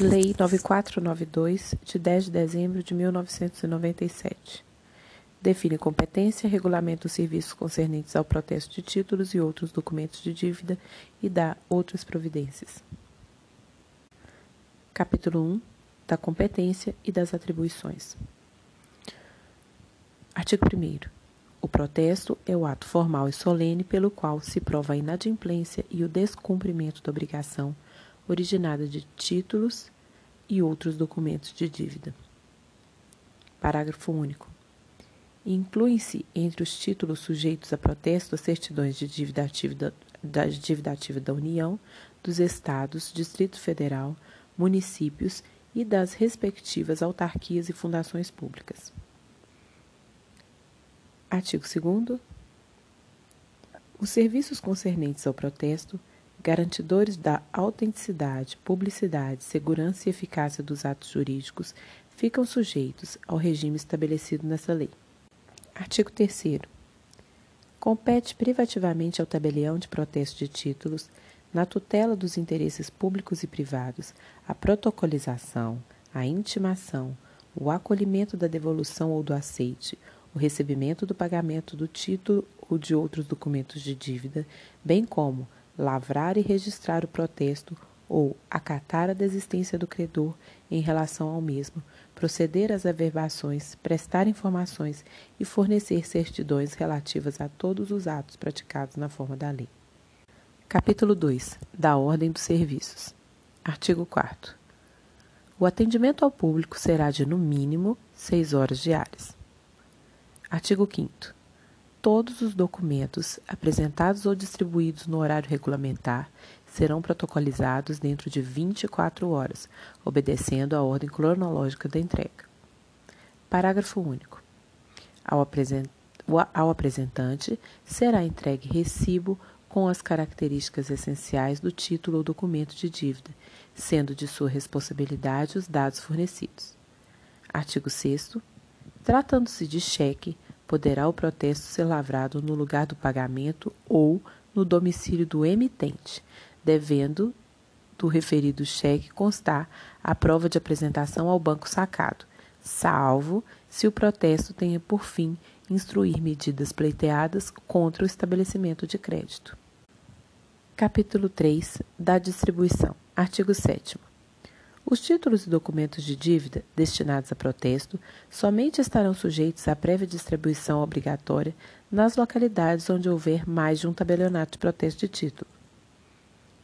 Lei 9492, de 10 de dezembro de 1997. Define competência, regulamenta os serviços concernentes ao protesto de títulos e outros documentos de dívida e dá outras providências. Capítulo 1 da competência e das atribuições. Artigo 1. O protesto é o ato formal e solene pelo qual se prova a inadimplência e o descumprimento da obrigação originada de títulos e outros documentos de dívida. Parágrafo único. Incluem-se entre os títulos sujeitos a protesto as certidões de dívida ativa da, da dívida ativa da União, dos Estados, Distrito Federal, municípios e das respectivas autarquias e fundações públicas. Artigo 2. Os serviços concernentes ao protesto garantidores da autenticidade, publicidade, segurança e eficácia dos atos jurídicos, ficam sujeitos ao regime estabelecido nessa lei. Artigo 3. Compete privativamente ao tabelião de protesto de títulos, na tutela dos interesses públicos e privados, a protocolização, a intimação, o acolhimento da devolução ou do aceite, o recebimento do pagamento do título ou de outros documentos de dívida, bem como lavrar e registrar o protesto ou acatar a desistência do credor em relação ao mesmo, proceder às averbações, prestar informações e fornecer certidões relativas a todos os atos praticados na forma da lei. Capítulo 2 da Ordem dos Serviços. Artigo 4 O atendimento ao público será de, no mínimo, seis horas diárias. Artigo 5 Todos os documentos apresentados ou distribuídos no horário regulamentar serão protocolizados dentro de 24 horas, obedecendo à ordem cronológica da entrega. Parágrafo único. Ao, ao apresentante será entregue recibo com as características essenciais do título ou documento de dívida, sendo de sua responsabilidade os dados fornecidos. Artigo 6. Tratando-se de cheque, poderá o protesto ser lavrado no lugar do pagamento ou no domicílio do emitente, devendo do referido cheque constar a prova de apresentação ao banco sacado, salvo se o protesto tenha por fim instruir medidas pleiteadas contra o estabelecimento de crédito. Capítulo 3 da distribuição. Artigo 7 os títulos e documentos de dívida destinados a protesto somente estarão sujeitos à prévia distribuição obrigatória nas localidades onde houver mais de um tabelionato de protesto de título.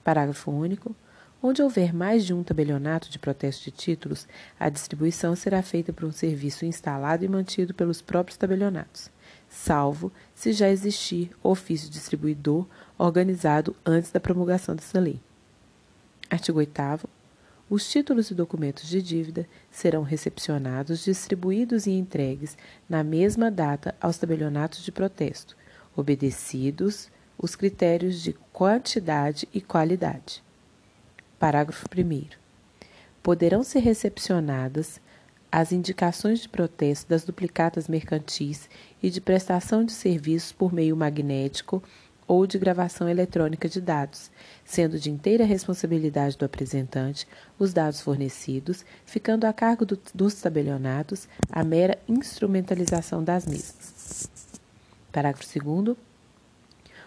Parágrafo único. Onde houver mais de um tabelionato de protesto de títulos, a distribuição será feita por um serviço instalado e mantido pelos próprios tabelionatos, salvo se já existir ofício distribuidor organizado antes da promulgação dessa lei. Artigo 8 os títulos e documentos de dívida serão recepcionados, distribuídos e entregues na mesma data aos tabelionatos de protesto, obedecidos os critérios de quantidade e qualidade. Parágrafo 1. Poderão ser recepcionadas as indicações de protesto das duplicatas mercantis e de prestação de serviços por meio magnético ou de gravação eletrônica de dados, sendo de inteira responsabilidade do apresentante os dados fornecidos, ficando a cargo do, dos tabelionatos a mera instrumentalização das mesmas. Parágrafo 2.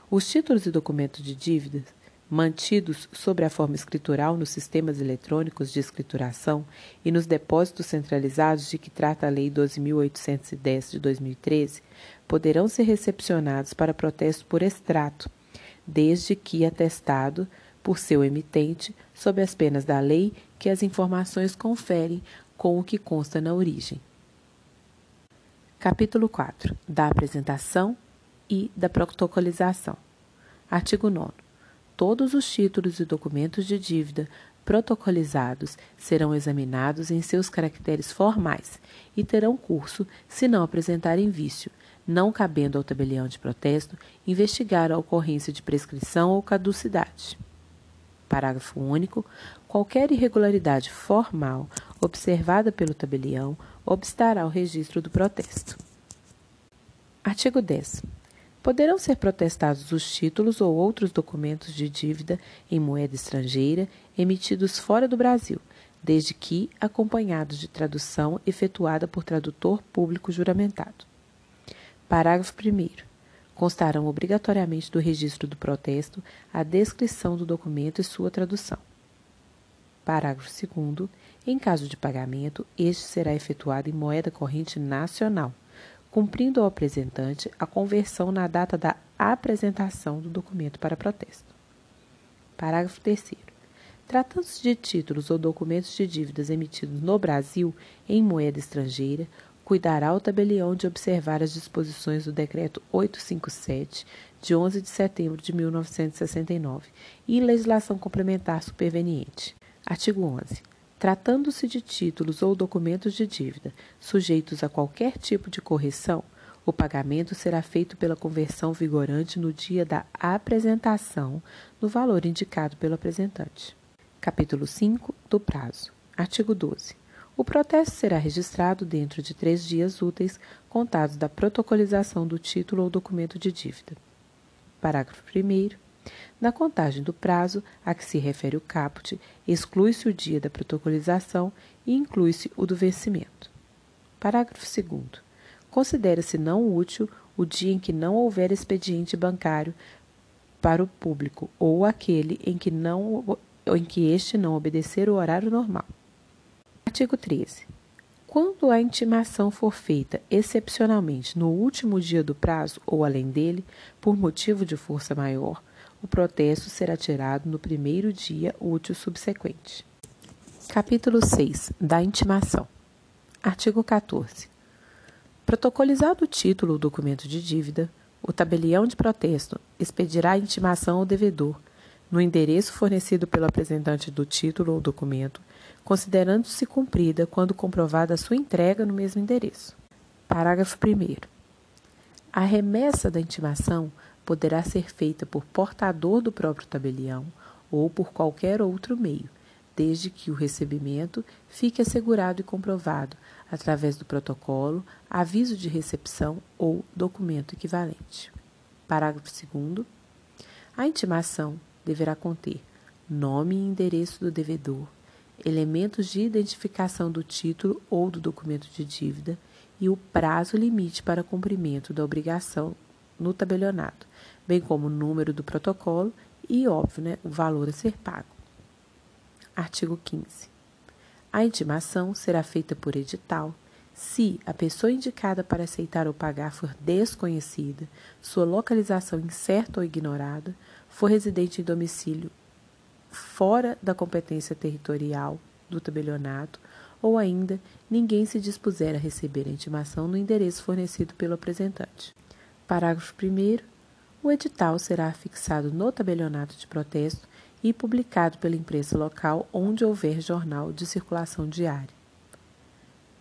Os títulos e documentos de dívidas mantidos sobre a forma escritural nos sistemas eletrônicos de escrituração e nos depósitos centralizados de que trata a Lei 12.810 de 2013, poderão ser recepcionados para protesto por extrato, desde que atestado por seu emitente, sob as penas da lei que as informações conferem com o que consta na origem. Capítulo 4 da apresentação e da protocolização. Artigo 9 todos os títulos e documentos de dívida protocolizados serão examinados em seus caracteres formais e terão curso se não apresentarem vício, não cabendo ao tabelião de protesto investigar a ocorrência de prescrição ou caducidade. Parágrafo único. Qualquer irregularidade formal observada pelo tabelião obstará o registro do protesto. Artigo 10. Poderão ser protestados os títulos ou outros documentos de dívida em moeda estrangeira emitidos fora do Brasil, desde que acompanhados de tradução efetuada por tradutor público juramentado. Parágrafo 1. Constarão obrigatoriamente do registro do protesto a descrição do documento e sua tradução. Parágrafo 2. Em caso de pagamento, este será efetuado em moeda corrente nacional, cumprindo ao apresentante a conversão na data da apresentação do documento para protesto. Parágrafo 3. Tratando-se de títulos ou documentos de dívidas emitidos no Brasil em moeda estrangeira, cuidará o tabelião de observar as disposições do Decreto 857, de 11 de setembro de 1969, e legislação complementar superveniente. Artigo 11. Tratando-se de títulos ou documentos de dívida sujeitos a qualquer tipo de correção, o pagamento será feito pela conversão vigorante no dia da apresentação, no valor indicado pelo apresentante. Capítulo 5 do prazo. Artigo 12. O protesto será registrado dentro de três dias úteis contados da protocolização do título ou documento de dívida. Parágrafo 1. Na contagem do prazo a que se refere o caput, exclui-se o dia da protocolização e inclui-se o do vencimento. Parágrafo 2. Considera-se não útil o dia em que não houver expediente bancário para o público ou aquele em que, não, em que este não obedecer o horário normal. Artigo 13. Quando a intimação for feita excepcionalmente no último dia do prazo ou além dele, por motivo de força maior, o protesto será tirado no primeiro dia útil subsequente. Capítulo 6 da intimação. Artigo 14. Protocolizado o título ou documento de dívida, o tabelião de protesto expedirá a intimação ao devedor no endereço fornecido pelo apresentante do título ou documento, considerando-se cumprida quando comprovada a sua entrega no mesmo endereço. Parágrafo 1. A remessa da intimação poderá ser feita por portador do próprio tabelião ou por qualquer outro meio, desde que o recebimento fique assegurado e comprovado através do protocolo, aviso de recepção ou documento equivalente. Parágrafo 2. A intimação deverá conter nome e endereço do devedor, elementos de identificação do título ou do documento de dívida e o prazo limite para cumprimento da obrigação no tabelionato, bem como o número do protocolo e, óbvio, né, o valor a ser pago. Artigo 15. A intimação será feita por edital se a pessoa indicada para aceitar ou pagar for desconhecida, sua localização incerta ou ignorada, for residente em domicílio fora da competência territorial do tabelionato, ou ainda ninguém se dispuser a receber a intimação no endereço fornecido pelo apresentante. Parágrafo 1. O edital será fixado no tabelionato de protesto e publicado pela imprensa local onde houver jornal de circulação diária.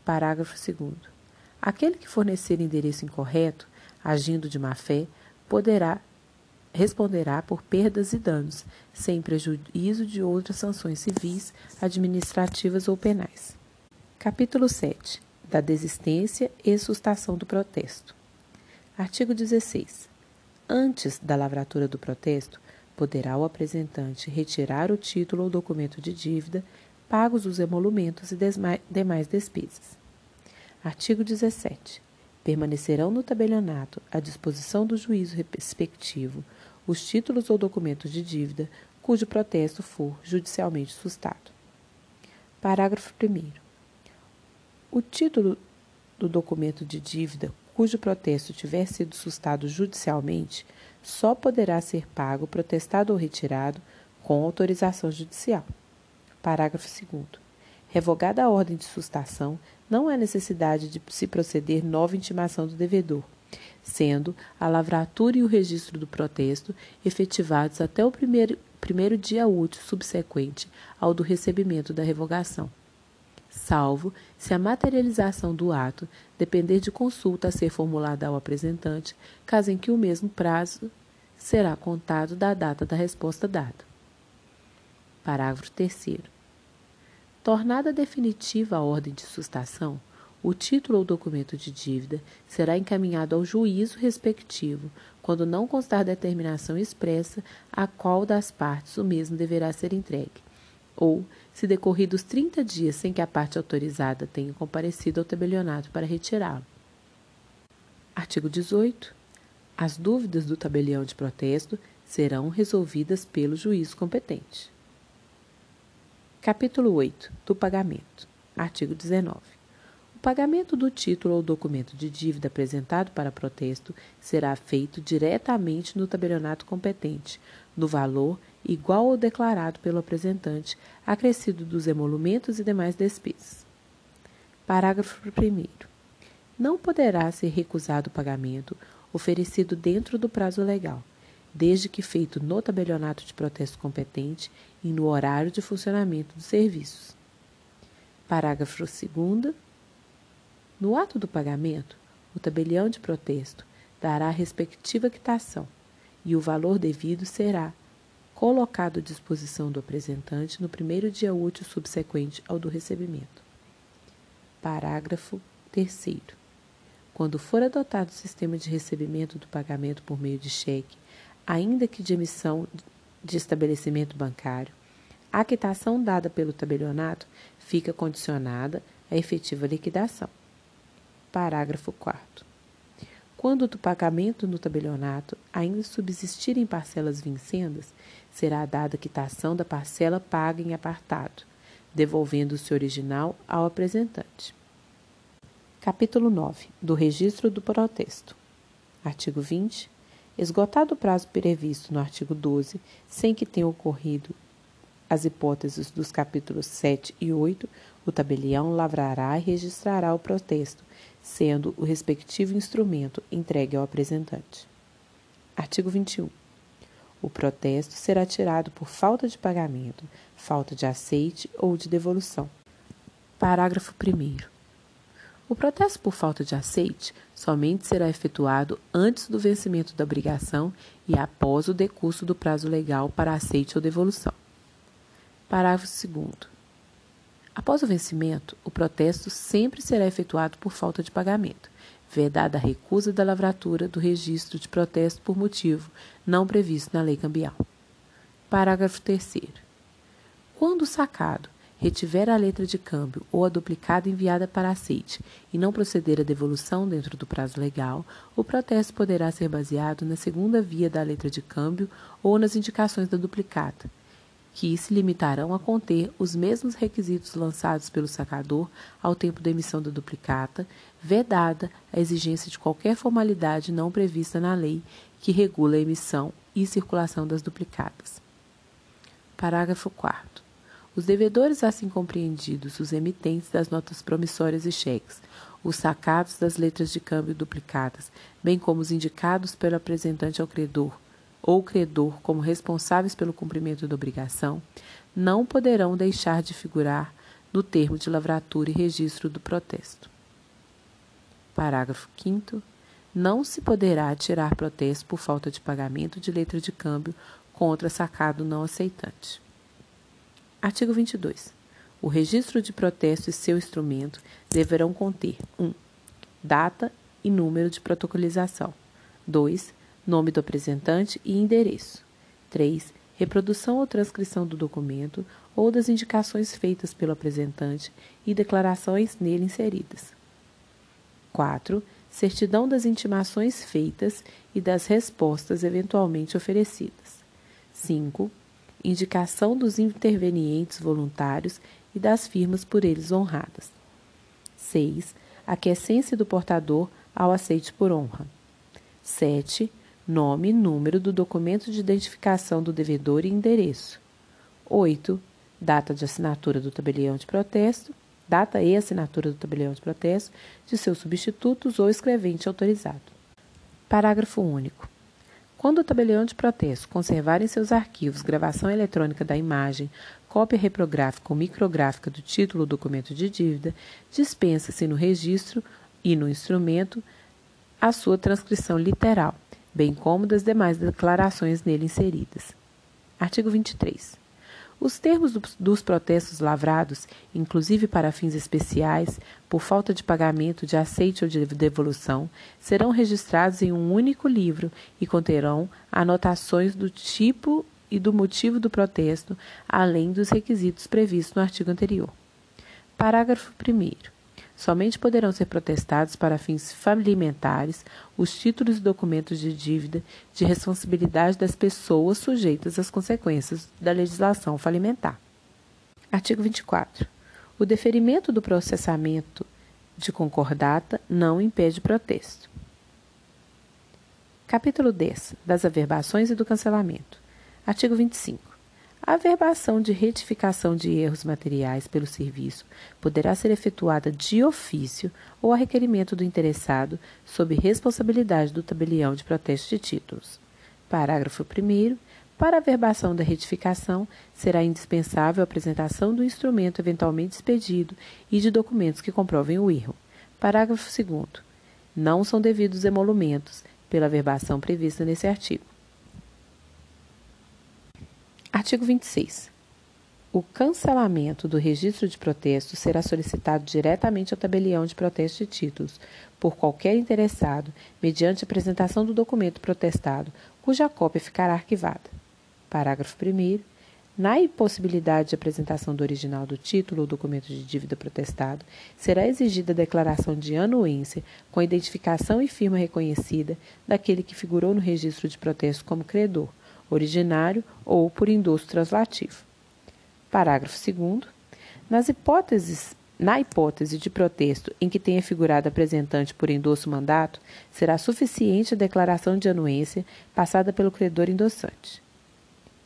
Parágrafo 2. Aquele que fornecer endereço incorreto, agindo de má-fé, poderá responderá por perdas e danos, sem prejuízo de outras sanções civis, administrativas ou penais. Capítulo 7. Da desistência e sustação do protesto. Artigo 16. Antes da lavratura do protesto, poderá o apresentante retirar o título ou documento de dívida, pagos os emolumentos e demais despesas. Artigo 17. Permanecerão no tabelionato, à disposição do juízo respectivo, os títulos ou documentos de dívida cujo protesto for judicialmente sustado. Parágrafo 1. O título do documento de dívida cujo protesto tiver sido sustado judicialmente, só poderá ser pago, protestado ou retirado com autorização judicial. Parágrafo 2. Revogada a ordem de sustação, não há necessidade de se proceder nova intimação do devedor, sendo a lavratura e o registro do protesto efetivados até o primeiro, primeiro dia útil subsequente ao do recebimento da revogação salvo se a materialização do ato depender de consulta a ser formulada ao apresentante, caso em que o mesmo prazo será contado da data da resposta dada. Parágrafo 3. Tornada definitiva a ordem de sustação, o título ou documento de dívida será encaminhado ao juízo respectivo, quando não constar determinação expressa a qual das partes o mesmo deverá ser entregue ou se decorridos 30 dias sem que a parte autorizada tenha comparecido ao tabelionato para retirá-lo. Artigo 18. As dúvidas do tabelião de protesto serão resolvidas pelo juiz competente. Capítulo 8. Do pagamento. Artigo 19. O pagamento do título ou documento de dívida apresentado para protesto será feito diretamente no tabelionato competente, no valor igual ao declarado pelo apresentante, acrescido dos emolumentos e demais despesas. Parágrafo 1. Não poderá ser recusado o pagamento oferecido dentro do prazo legal, desde que feito no tabelionato de protesto competente e no horário de funcionamento dos serviços. Parágrafo 2. No ato do pagamento, o tabelião de protesto dará a respectiva quitação e o valor devido será colocado à disposição do apresentante no primeiro dia útil subsequente ao do recebimento. Parágrafo 3. Quando for adotado o sistema de recebimento do pagamento por meio de cheque, ainda que de emissão de estabelecimento bancário, a quitação dada pelo tabelionato fica condicionada à efetiva liquidação. Parágrafo 4. Quando do pagamento no tabelionato ainda subsistirem parcelas vincendas, será dada quitação da parcela paga em apartado, devolvendo-se o original ao apresentante. Capítulo 9. Do registro do protesto. Artigo 20. Esgotado o prazo previsto no artigo 12, sem que tenha ocorrido as hipóteses dos capítulos 7 e 8, o tabelião lavrará e registrará o protesto, sendo o respectivo instrumento entregue ao apresentante. Artigo 21. O protesto será tirado por falta de pagamento, falta de aceite ou de devolução. Parágrafo 1. O protesto por falta de aceite somente será efetuado antes do vencimento da obrigação e após o decurso do prazo legal para aceite ou devolução. Parágrafo 2. Após o vencimento, o protesto sempre será efetuado por falta de pagamento, vedada a recusa da lavratura do registro de protesto por motivo não previsto na lei cambial. Parágrafo 3. Quando o sacado retiver a letra de câmbio ou a duplicada enviada para aceite e não proceder à devolução dentro do prazo legal, o protesto poderá ser baseado na segunda via da letra de câmbio ou nas indicações da duplicata, que se limitarão a conter os mesmos requisitos lançados pelo sacador ao tempo da emissão da duplicata, vedada a exigência de qualquer formalidade não prevista na lei que regula a emissão e circulação das duplicatas. Parágrafo 4. Os devedores assim compreendidos, os emitentes das notas promissórias e cheques, os sacados das letras de câmbio duplicadas, bem como os indicados pelo apresentante ao credor, ou credor como responsáveis pelo cumprimento da obrigação, não poderão deixar de figurar no termo de lavratura e registro do protesto. Parágrafo 5 não se poderá tirar protesto por falta de pagamento de letra de câmbio contra sacado não aceitante. Artigo 22. O registro de protesto e seu instrumento deverão conter 1. Um, data e número de protocolização. 2 nome do apresentante e endereço. 3. Reprodução ou transcrição do documento ou das indicações feitas pelo apresentante e declarações nele inseridas. 4. Certidão das intimações feitas e das respostas eventualmente oferecidas. 5. Indicação dos intervenientes voluntários e das firmas por eles honradas. 6. Aquiescência do portador ao aceite por honra. 7 nome e número do documento de identificação do devedor e endereço. 8. Data de assinatura do tabelião de protesto, data e assinatura do tabelião de protesto de seus substitutos ou escrevente autorizado. Parágrafo único. Quando o tabelião de protesto conservar em seus arquivos gravação eletrônica da imagem, cópia reprográfica ou micrográfica do título ou documento de dívida, dispensa-se no registro e no instrumento a sua transcrição literal bem como das demais declarações nele inseridas. Artigo 23. Os termos do, dos protestos lavrados, inclusive para fins especiais, por falta de pagamento de aceite ou de devolução, serão registrados em um único livro e conterão anotações do tipo e do motivo do protesto, além dos requisitos previstos no artigo anterior. Parágrafo 1. Somente poderão ser protestados para fins falimentares os títulos e documentos de dívida de responsabilidade das pessoas sujeitas às consequências da legislação falimentar. Artigo 24. O deferimento do processamento de concordata não impede protesto. Capítulo 10. Das averbações e do cancelamento. Artigo 25. A averbação de retificação de erros materiais pelo serviço poderá ser efetuada de ofício ou a requerimento do interessado, sob responsabilidade do tabelião de protesto de títulos. Parágrafo 1. Para a averbação da retificação, será indispensável a apresentação do instrumento eventualmente expedido e de documentos que comprovem o erro. Parágrafo 2. Não são devidos emolumentos pela averbação prevista nesse artigo. Artigo 26. O cancelamento do registro de protesto será solicitado diretamente ao tabelião de protesto de títulos por qualquer interessado, mediante apresentação do documento protestado, cuja cópia ficará arquivada. Parágrafo 1. Na impossibilidade de apresentação do original do título ou documento de dívida protestado, será exigida a declaração de anuência com identificação e firma reconhecida daquele que figurou no registro de protesto como credor, originário ou por endosso translativo. Parágrafo 2 Nas hipóteses na hipótese de protesto em que tenha figurado apresentante por endosso mandato, será suficiente a declaração de anuência passada pelo credor endossante.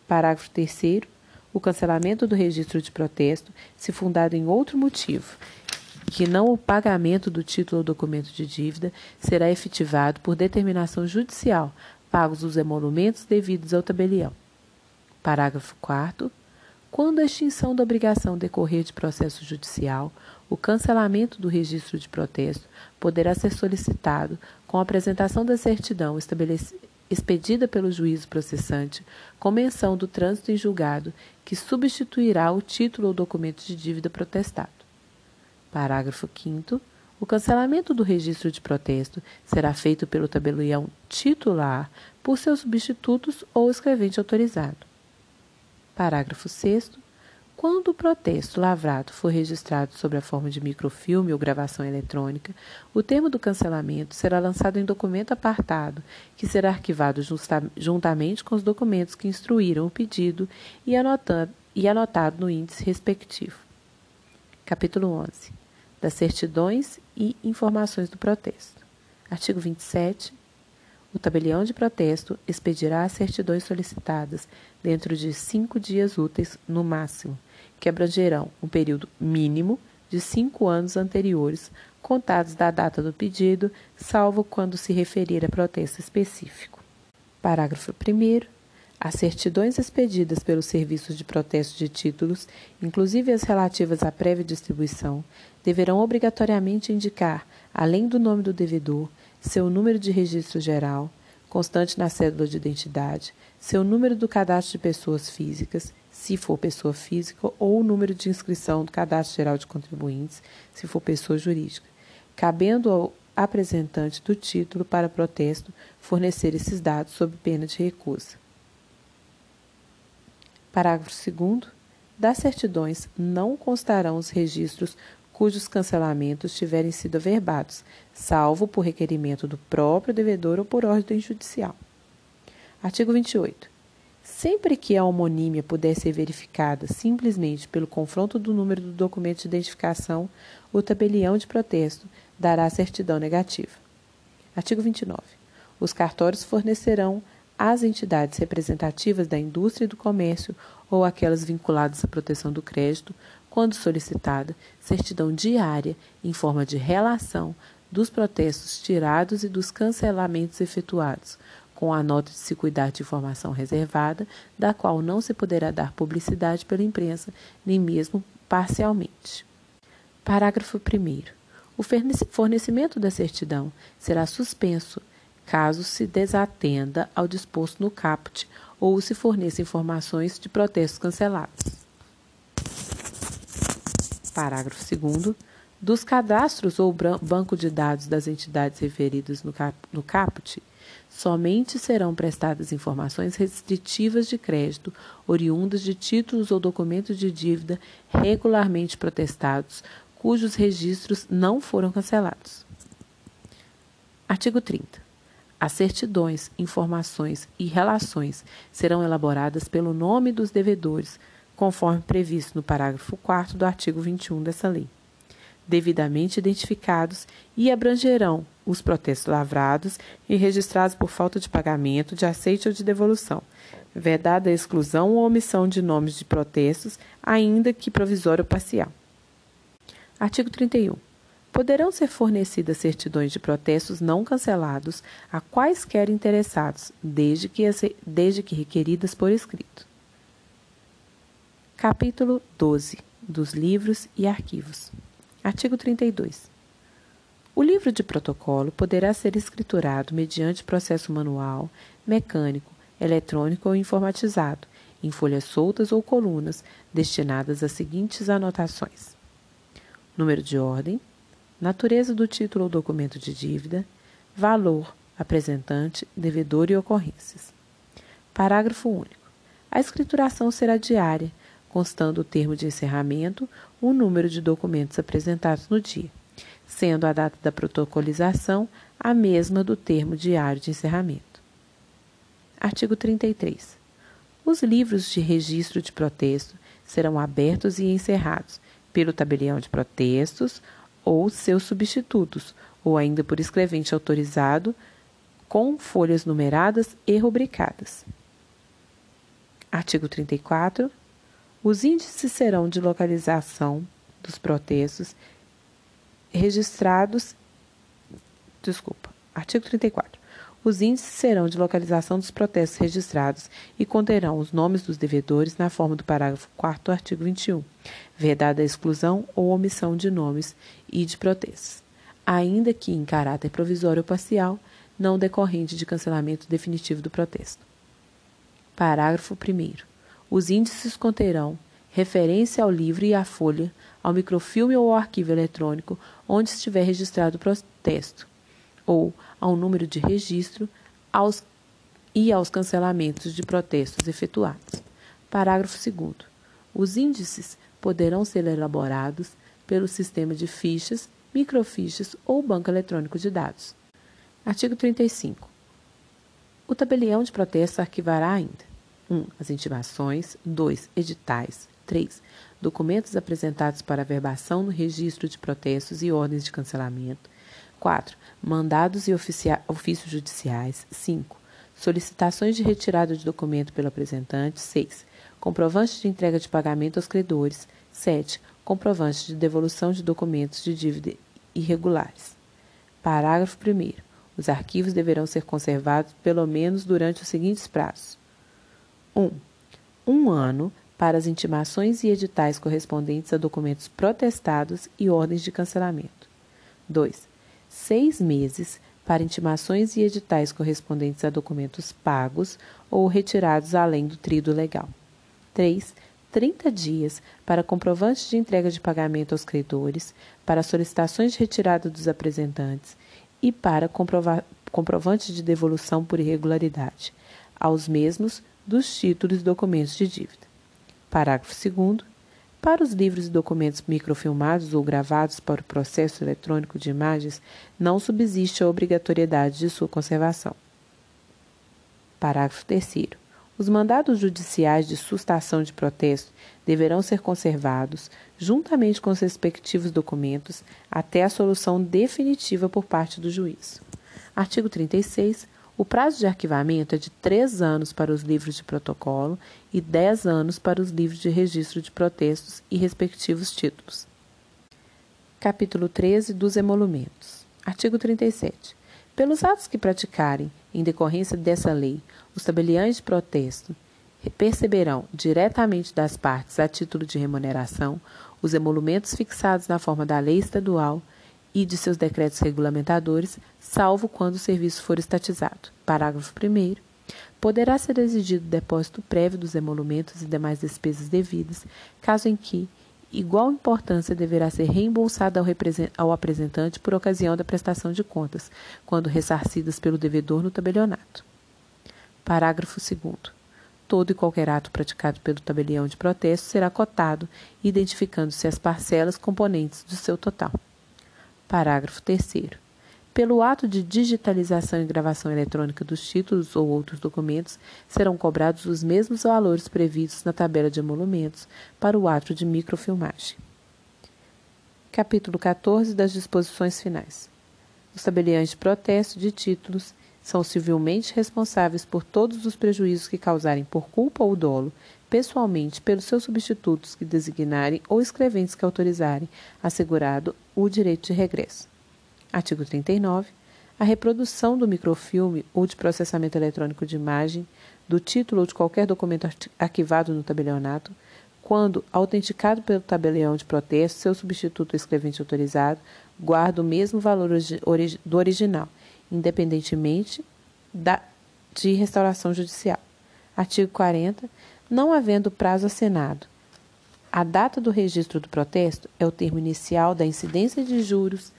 Parágrafo 3 o cancelamento do registro de protesto, se fundado em outro motivo, que não o pagamento do título ou documento de dívida, será efetivado por determinação judicial pagos os emolumentos devidos ao tabelião. Parágrafo 4 quando a extinção da obrigação decorrer de processo judicial, o cancelamento do registro de protesto poderá ser solicitado com a apresentação da certidão expedida pelo juízo processante, com menção do trânsito em julgado, que substituirá o título ou documento de dívida protestado. Parágrafo 5 o cancelamento do registro de protesto será feito pelo tabelião titular por seus substitutos ou escrevente autorizado. Parágrafo 6. Quando o protesto lavrado for registrado sob a forma de microfilme ou gravação eletrônica, o termo do cancelamento será lançado em documento apartado, que será arquivado juntamente com os documentos que instruíram o pedido e e anotado no índice respectivo. Capítulo 11 das certidões e informações do protesto. Artigo 27. O tabelião de protesto expedirá as certidões solicitadas dentro de cinco dias úteis, no máximo, que abrangerão um período mínimo de cinco anos anteriores, contados da data do pedido, salvo quando se referir a protesto específico. Parágrafo 1. As certidões expedidas pelos serviços de protesto de títulos, inclusive as relativas à prévia distribuição, deverão obrigatoriamente indicar, além do nome do devedor, seu número de registro geral, constante na cédula de identidade, seu número do cadastro de pessoas físicas, se for pessoa física, ou o número de inscrição do cadastro geral de contribuintes, se for pessoa jurídica, cabendo ao apresentante do título para protesto fornecer esses dados sob pena de recusa. Parágrafo 2. Das certidões não constarão os registros cujos cancelamentos tiverem sido averbados, salvo por requerimento do próprio devedor ou por ordem judicial. Artigo 28. Sempre que a homonímia puder ser verificada simplesmente pelo confronto do número do documento de identificação, o tabelião de protesto dará certidão negativa. Artigo 29. Os cartórios fornecerão às entidades representativas da indústria e do comércio ou aquelas vinculadas à proteção do crédito, quando solicitada, certidão diária em forma de relação dos protestos tirados e dos cancelamentos efetuados, com a nota de se cuidar de informação reservada, da qual não se poderá dar publicidade pela imprensa, nem mesmo parcialmente. Parágrafo 1. O fornecimento da certidão será suspenso caso se desatenda ao disposto no caput ou se forneça informações de protestos cancelados. Parágrafo 2 dos cadastros ou banco de dados das entidades referidas no, cap no caput, somente serão prestadas informações restritivas de crédito, oriundas de títulos ou documentos de dívida regularmente protestados, cujos registros não foram cancelados. Artigo 30. As certidões, informações e relações serão elaboradas pelo nome dos devedores, conforme previsto no parágrafo 4 do artigo 21 dessa lei devidamente identificados e abrangerão os protestos lavrados e registrados por falta de pagamento, de aceite ou de devolução, vedada a exclusão ou omissão de nomes de protestos, ainda que provisório ou parcial. Artigo 31. Poderão ser fornecidas certidões de protestos não cancelados a quaisquer interessados, desde que, desde que requeridas por escrito. Capítulo 12 dos livros e arquivos. Artigo 32. O livro de protocolo poderá ser escriturado mediante processo manual, mecânico, eletrônico ou informatizado, em folhas soltas ou colunas, destinadas às seguintes anotações: número de ordem, natureza do título ou documento de dívida, valor, apresentante, devedor e ocorrências. Parágrafo único. A escrituração será diária, constando o termo de encerramento, o número de documentos apresentados no dia, sendo a data da protocolização a mesma do termo diário de encerramento. Artigo 33. Os livros de registro de protesto serão abertos e encerrados pelo tabelião de protestos ou seus substitutos, ou ainda por escrevente autorizado, com folhas numeradas e rubricadas. Artigo 34. Os índices serão de localização dos protestos registrados. Desculpa. Artigo 34. Os índices serão de localização dos protestos registrados e conterão os nomes dos devedores na forma do parágrafo 4 do artigo 21, vedada a exclusão ou omissão de nomes e de protestos, ainda que em caráter provisório ou parcial, não decorrente de cancelamento definitivo do protesto. Parágrafo 1. Os índices conterão referência ao livro e à folha, ao microfilme ou ao arquivo eletrônico onde estiver registrado o protesto, ou ao número de registro aos, e aos cancelamentos de protestos efetuados. Parágrafo 2. Os índices poderão ser elaborados pelo sistema de fichas, microfichas ou banco eletrônico de dados. Artigo 35. O tabelião de protestos arquivará ainda 1. As intimações. 2. Editais. 3. Documentos apresentados para averbação no registro de protestos e ordens de cancelamento. 4. Mandados e ofícios judiciais. 5. Solicitações de retirada de documento pelo apresentante. 6. Comprovantes de entrega de pagamento aos credores. 7. Comprovantes de devolução de documentos de dívida irregulares. Parágrafo 1. Os arquivos deverão ser conservados pelo menos durante os seguintes prazos: 1. Um ano para as intimações e editais correspondentes a documentos protestados e ordens de cancelamento. 2. Seis meses para intimações e editais correspondentes a documentos pagos ou retirados além do trido legal. 3. 30 dias para comprovantes de entrega de pagamento aos credores, para solicitações de retirada dos apresentantes e para comprovantes de devolução por irregularidade, aos mesmos dos títulos e documentos de dívida. Parágrafo 2. Para os livros e documentos microfilmados ou gravados para o processo eletrônico de imagens, não subsiste a obrigatoriedade de sua conservação. Parágrafo 3. Os mandados judiciais de sustação de protesto deverão ser conservados, juntamente com os respectivos documentos, até a solução definitiva por parte do juiz. Artigo 36. O prazo de arquivamento é de três anos para os livros de protocolo e dez anos para os livros de registro de protestos e respectivos títulos. Capítulo 13 dos emolumentos. Artigo 37. Pelos atos que praticarem, em decorrência dessa lei, os tabeliães de protesto perceberão diretamente das partes, a título de remuneração, os emolumentos fixados na forma da lei estadual e de seus decretos regulamentadores, salvo quando o serviço for estatizado. Parágrafo 1. Poderá ser exigido depósito prévio dos emolumentos e demais despesas devidas, caso em que igual importância deverá ser reembolsada ao, ao, apresentante por ocasião da prestação de contas, quando ressarcidas pelo devedor no tabelionato. Parágrafo 2. Todo e qualquer ato praticado pelo tabelião de protesto será cotado, identificando-se as parcelas componentes do seu total. Parágrafo 3. Pelo ato de digitalização e gravação eletrônica dos títulos ou outros documentos, serão cobrados os mesmos valores previstos na tabela de emolumentos para o ato de microfilmagem. Capítulo 14 das disposições finais. Os tabeliões de protesto de títulos são civilmente responsáveis por todos os prejuízos que causarem por culpa ou dolo, pessoalmente pelos seus substitutos que designarem ou escreventes que autorizarem, assegurado o direito de regresso. Artigo 39. A reprodução do microfilme ou de processamento eletrônico de imagem, do título ou de qualquer documento arquivado no tabelionato, quando autenticado pelo tabelião de protesto, seu substituto ou escrevente autorizado guarda o mesmo valor do original, independentemente da, de restauração judicial. Artigo 40. Não havendo prazo assinado, a data do registro do protesto é o termo inicial da incidência de juros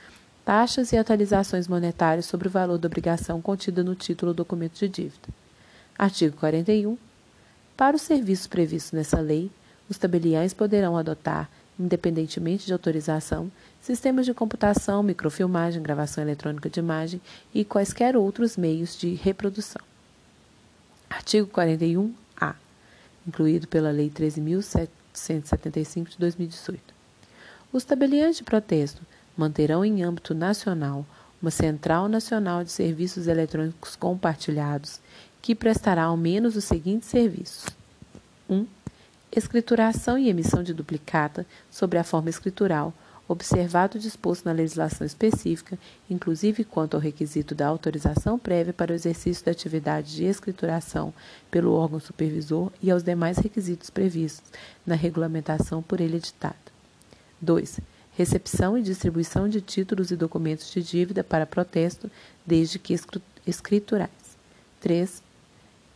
taxas e atualizações monetárias sobre o valor da obrigação contida no título ou documento de dívida. Artigo 41. Para os serviços previstos nessa lei, os tabeliães poderão adotar, independentemente de autorização, sistemas de computação, microfilmagem, gravação eletrônica de imagem e quaisquer outros meios de reprodução. Artigo 41-A, incluído pela Lei 13.775 de 2018. Os tabeliães de protesto manterão em âmbito nacional uma Central Nacional de Serviços Eletrônicos Compartilhados, que prestará ao menos os seguintes serviços: 1. Um, escrituração e emissão de duplicata sobre a forma escritural, observado o disposto na legislação específica, inclusive quanto ao requisito da autorização prévia para o exercício da atividade de escrituração pelo órgão supervisor e aos demais requisitos previstos na regulamentação por ele editada. 2 recepção e distribuição de títulos e documentos de dívida para protesto, desde que escriturais. 3.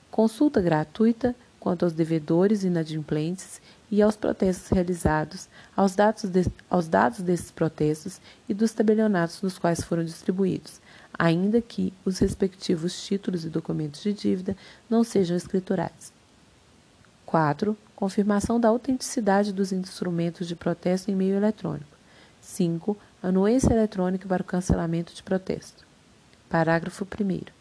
Consulta gratuita quanto aos devedores inadimplentes e aos protestos realizados, aos dados, de, aos dados desses protestos e dos tabelionatos nos quais foram distribuídos, ainda que os respectivos títulos e documentos de dívida não sejam escriturais. 4. Confirmação da autenticidade dos instrumentos de protesto em meio eletrônico. 5. Anuência eletrônica para o cancelamento de protesto. Parágrafo 1.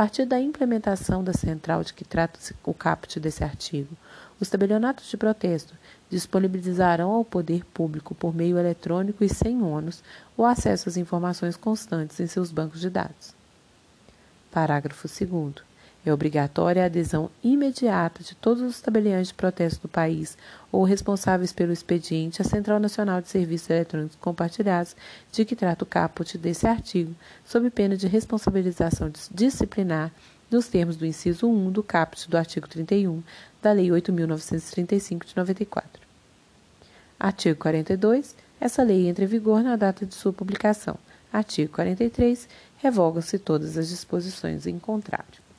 Partir da implementação da central de que trata-se o caput desse artigo, os tabelionatos de protesto disponibilizarão ao poder público, por meio eletrônico e sem ônus, o acesso às informações constantes em seus bancos de dados. Parágrafo 2. É obrigatória a adesão imediata de todos os tabeliões de protesto do país ou responsáveis pelo expediente à Central Nacional de Serviços Eletrônicos Compartilhados, de que trata o caput desse artigo, sob pena de responsabilização disciplinar nos termos do inciso 1 do caput do artigo 31 da Lei 8.935 de 94. Artigo 42. Essa lei entra em vigor na data de sua publicação. Artigo 43. Revogam-se todas as disposições em contrário.